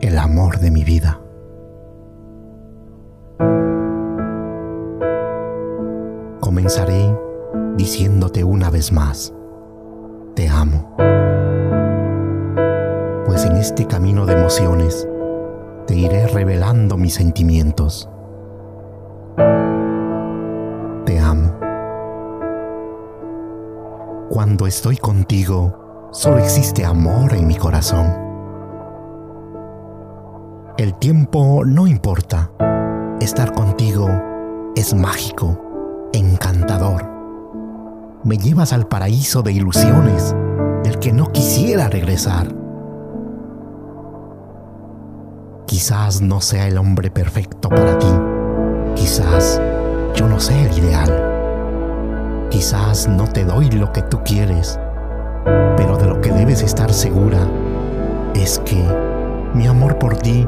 el amor de mi vida. Comenzaré diciéndote una vez más, te amo. Pues en este camino de emociones te iré revelando mis sentimientos. Te amo. Cuando estoy contigo, solo existe amor en mi corazón. El tiempo no importa. Estar contigo es mágico, encantador. Me llevas al paraíso de ilusiones del que no quisiera regresar. Quizás no sea el hombre perfecto para ti. Quizás yo no sé el ideal. Quizás no te doy lo que tú quieres. Pero de lo que debes estar segura es que mi amor por ti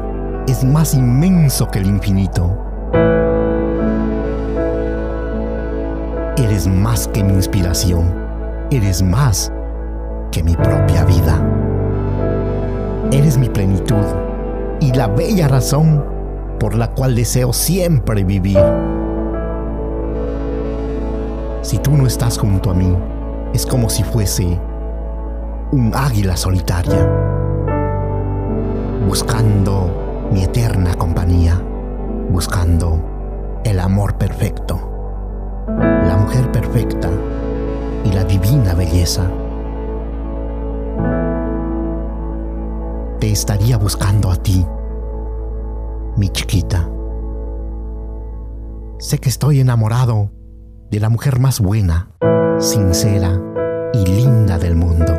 es más inmenso que el infinito. Eres más que mi inspiración. Eres más que mi propia vida. Eres mi plenitud y la bella razón por la cual deseo siempre vivir. Si tú no estás junto a mí, es como si fuese un águila solitaria, buscando mi eterna compañía, buscando el amor perfecto, la mujer perfecta y la divina belleza. Te estaría buscando a ti, mi chiquita. Sé que estoy enamorado de la mujer más buena, sincera y linda del mundo.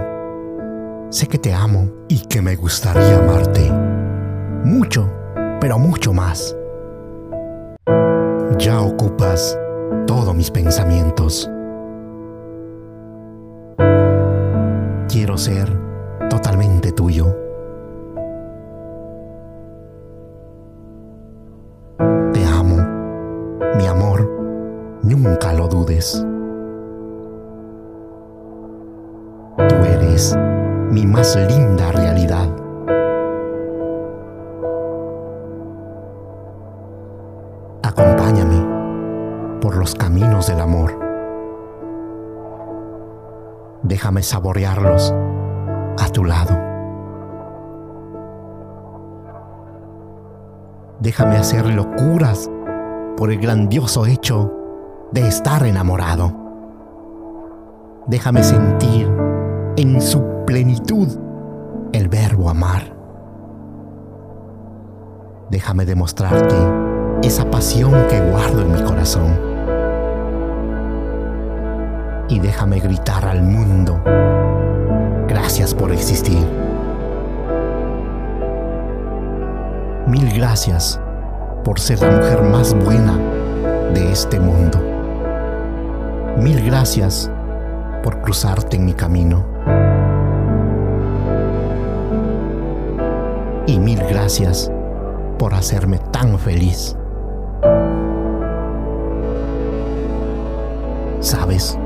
Sé que te amo y que me gustaría amarte. Mucho, pero mucho más. Ya ocupas todos mis pensamientos. Quiero ser totalmente tuyo. Te amo, mi amor, nunca lo dudes. Tú eres mi más linda realidad. Por los caminos del amor. Déjame saborearlos a tu lado. Déjame hacer locuras por el grandioso hecho de estar enamorado. Déjame sentir en su plenitud el verbo amar. Déjame demostrarte esa pasión que guardo en mi corazón. Y déjame gritar al mundo, gracias por existir. Mil gracias por ser la mujer más buena de este mundo. Mil gracias por cruzarte en mi camino. Y mil gracias por hacerme tan feliz. ¿Sabes?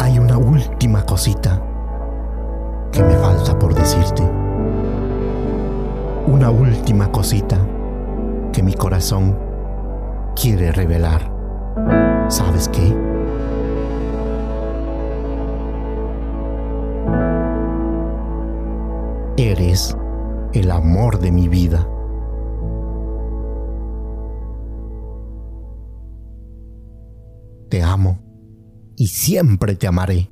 Hay una última cosita que me falta por decirte. Una última cosita que mi corazón quiere revelar. ¿Sabes qué? Eres el amor de mi vida. Te amo y siempre te amaré.